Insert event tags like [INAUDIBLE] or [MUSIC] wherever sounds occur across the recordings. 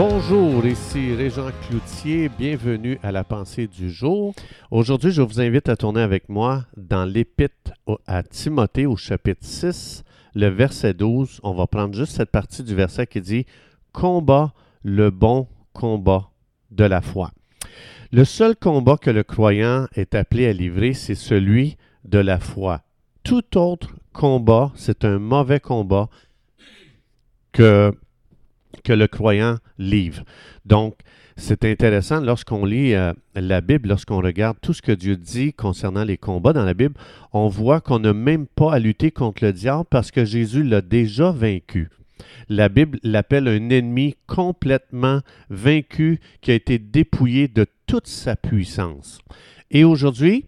Bonjour, ici Régent Cloutier, bienvenue à la pensée du jour. Aujourd'hui, je vous invite à tourner avec moi dans l'épître à Timothée au chapitre 6, le verset 12. On va prendre juste cette partie du verset qui dit Combat le bon combat de la foi. Le seul combat que le croyant est appelé à livrer, c'est celui de la foi. Tout autre combat, c'est un mauvais combat que que le croyant livre. Donc, c'est intéressant lorsqu'on lit euh, la Bible, lorsqu'on regarde tout ce que Dieu dit concernant les combats dans la Bible, on voit qu'on n'a même pas à lutter contre le diable parce que Jésus l'a déjà vaincu. La Bible l'appelle un ennemi complètement vaincu qui a été dépouillé de toute sa puissance. Et aujourd'hui,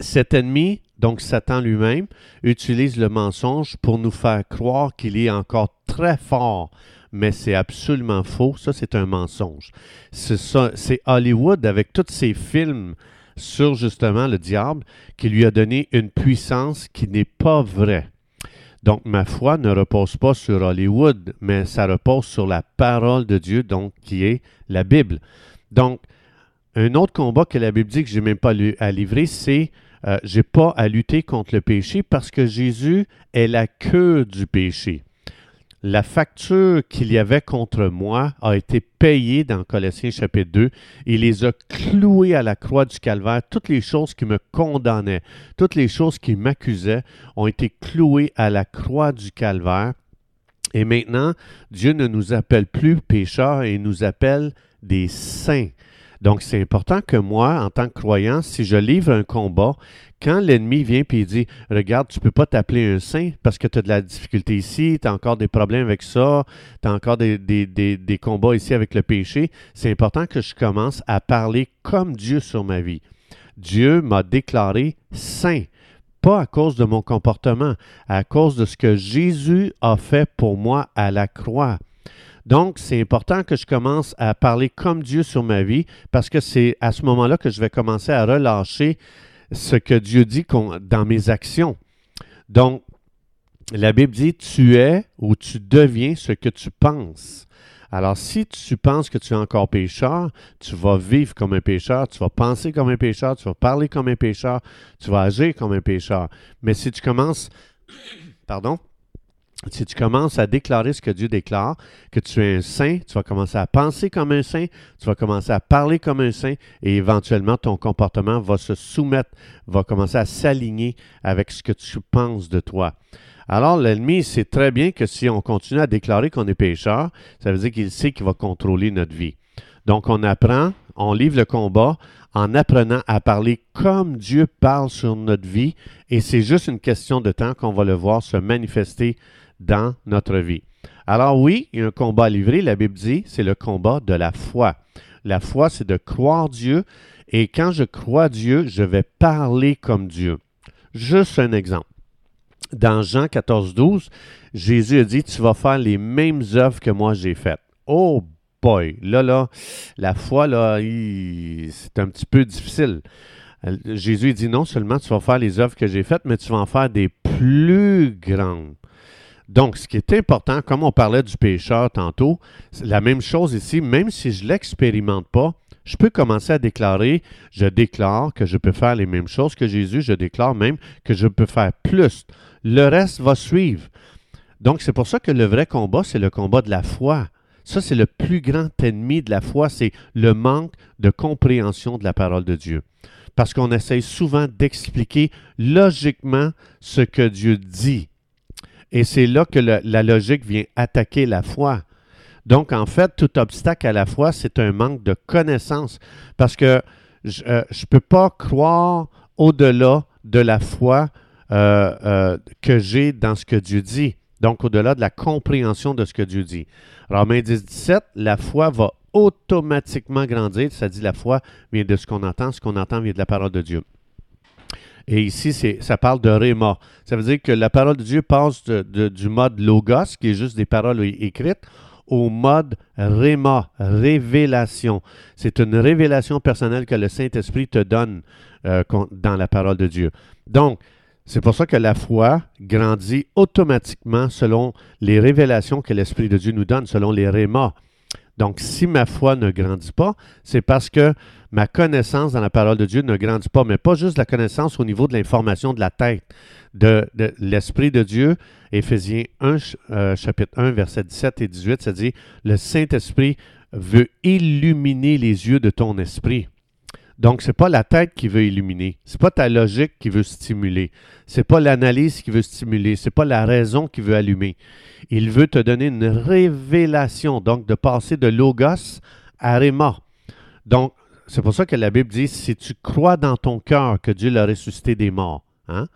cet ennemi, donc Satan lui-même, utilise le mensonge pour nous faire croire qu'il est encore très fort mais c'est absolument faux. Ça, c'est un mensonge. C'est Hollywood, avec tous ses films sur justement le diable, qui lui a donné une puissance qui n'est pas vraie. Donc, ma foi ne repose pas sur Hollywood, mais ça repose sur la parole de Dieu, donc qui est la Bible. Donc, un autre combat que la Bible dit que je n'ai même pas à livrer, c'est euh, j'ai pas à lutter contre le péché parce que Jésus est la queue du péché la facture qu'il y avait contre moi a été payée dans Colossiens chapitre 2. Il les a cloués à la croix du calvaire. Toutes les choses qui me condamnaient, toutes les choses qui m'accusaient ont été clouées à la croix du calvaire. Et maintenant, Dieu ne nous appelle plus pécheurs et nous appelle des saints. Donc, c'est important que moi, en tant que croyant, si je livre un combat, quand l'ennemi vient et dit Regarde, tu ne peux pas t'appeler un saint parce que tu as de la difficulté ici, tu as encore des problèmes avec ça, tu as encore des, des, combats ici avec le péché, c'est important que je commence à parler comme Dieu sur ma vie. Dieu m'a déclaré saint pas à cause de mon comportement, à cause de ce que Jésus a fait pour moi à la croix. Donc, c'est important que je commence à parler comme Dieu sur ma vie parce que c'est à ce moment-là que je vais commencer à relâcher ce que Dieu dit dans mes actions. Donc, la Bible dit, tu es ou tu deviens ce que tu penses. Alors, si tu penses que tu es encore pécheur, tu vas vivre comme un pécheur, tu vas penser comme un pécheur, tu vas parler comme un pécheur, tu vas agir comme un pécheur. Mais si tu commences, [COUGHS] pardon, si tu commences à déclarer ce que Dieu déclare, que tu es un saint, tu vas commencer à penser comme un saint, tu vas commencer à parler comme un saint et éventuellement ton comportement va se soumettre, va commencer à s'aligner avec ce que tu penses de toi. Alors l'ennemi sait très bien que si on continue à déclarer qu'on est pécheur, ça veut dire qu'il sait qu'il va contrôler notre vie. Donc on apprend, on livre le combat en apprenant à parler comme Dieu parle sur notre vie et c'est juste une question de temps qu'on va le voir se manifester dans notre vie. Alors oui, il y a un combat à livrer, la Bible dit, c'est le combat de la foi. La foi, c'est de croire Dieu, et quand je crois Dieu, je vais parler comme Dieu. Juste un exemple. Dans Jean 14, 12, Jésus a dit, tu vas faire les mêmes œuvres que moi j'ai faites. Oh là, là, la foi, là, c'est un petit peu difficile. Jésus dit non seulement tu vas faire les œuvres que j'ai faites, mais tu vas en faire des plus grandes. Donc, ce qui est important, comme on parlait du pécheur tantôt, c'est la même chose ici, même si je ne l'expérimente pas, je peux commencer à déclarer, je déclare que je peux faire les mêmes choses que Jésus, je déclare même que je peux faire plus. Le reste va suivre. Donc, c'est pour ça que le vrai combat, c'est le combat de la foi. Ça, c'est le plus grand ennemi de la foi, c'est le manque de compréhension de la parole de Dieu. Parce qu'on essaye souvent d'expliquer logiquement ce que Dieu dit. Et c'est là que la logique vient attaquer la foi. Donc, en fait, tout obstacle à la foi, c'est un manque de connaissance. Parce que je ne euh, peux pas croire au-delà de la foi euh, euh, que j'ai dans ce que Dieu dit. Donc, au-delà de la compréhension de ce que Dieu dit. Romains 10, 17, la foi va automatiquement grandir. Ça dit la foi vient de ce qu'on entend, ce qu'on entend vient de la parole de Dieu. Et ici, ça parle de réma. Ça veut dire que la parole de Dieu passe du mode logos, qui est juste des paroles écrites, au mode réma, révélation. C'est une révélation personnelle que le Saint-Esprit te donne euh, dans la parole de Dieu. Donc, c'est pour ça que la foi grandit automatiquement selon les révélations que l'Esprit de Dieu nous donne, selon les rémas. Donc, si ma foi ne grandit pas, c'est parce que ma connaissance dans la parole de Dieu ne grandit pas, mais pas juste la connaissance au niveau de l'information de la tête, de, l'Esprit de Dieu. Éphésiens 1, euh, chapitre 1, verset 17 et 18, ça dit, le Saint-Esprit veut illuminer les yeux de ton esprit. Donc, ce n'est pas la tête qui veut illuminer. Ce n'est pas ta logique qui veut stimuler. Ce n'est pas l'analyse qui veut stimuler. Ce n'est pas la raison qui veut allumer. Il veut te donner une révélation, donc de passer de logos à réma. Donc, c'est pour ça que la Bible dit, si tu crois dans ton cœur que Dieu l'a ressuscité des morts, hein,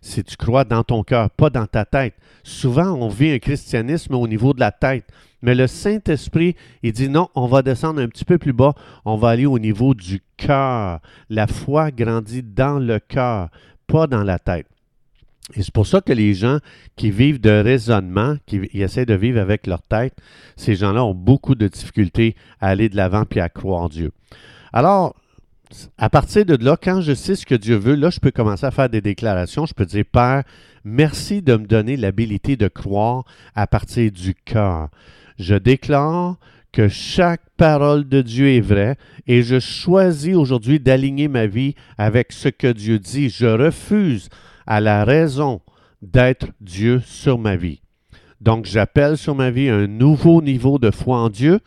si tu crois dans ton cœur, pas dans ta tête. Souvent, on vit un christianisme au niveau de la tête. Mais le Saint-Esprit, il dit non, on va descendre un petit peu plus bas, on va aller au niveau du cœur. La foi grandit dans le cœur, pas dans la tête. Et c'est pour ça que les gens qui vivent de raisonnement, qui essaient de vivre avec leur tête, ces gens-là ont beaucoup de difficultés à aller de l'avant puis à croire en Dieu. Alors, à partir de là, quand je sais ce que Dieu veut, là, je peux commencer à faire des déclarations. Je peux dire, Père, merci de me donner l'habilité de croire à partir du cœur. Je déclare que chaque parole de Dieu est vraie et je choisis aujourd'hui d'aligner ma vie avec ce que Dieu dit. Je refuse à la raison d'être Dieu sur ma vie. Donc j'appelle sur ma vie un nouveau niveau de foi en Dieu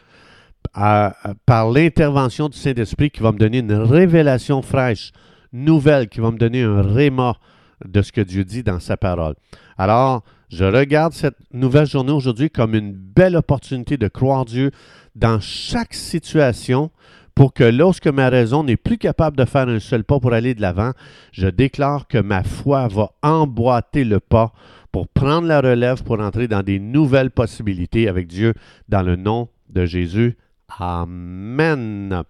par l'intervention du Saint-Esprit qui va me donner une révélation fraîche, nouvelle, qui va me donner un réma de ce que Dieu dit dans sa parole. Alors, je regarde cette nouvelle journée aujourd'hui comme une belle opportunité de croire Dieu dans chaque situation pour que lorsque ma raison n'est plus capable de faire un seul pas pour aller de l'avant, je déclare que ma foi va emboîter le pas pour prendre la relève, pour entrer dans des nouvelles possibilités avec Dieu dans le nom de Jésus. Amen.